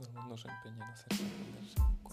todo el mundo se empeña en hacer aprenderse un coño.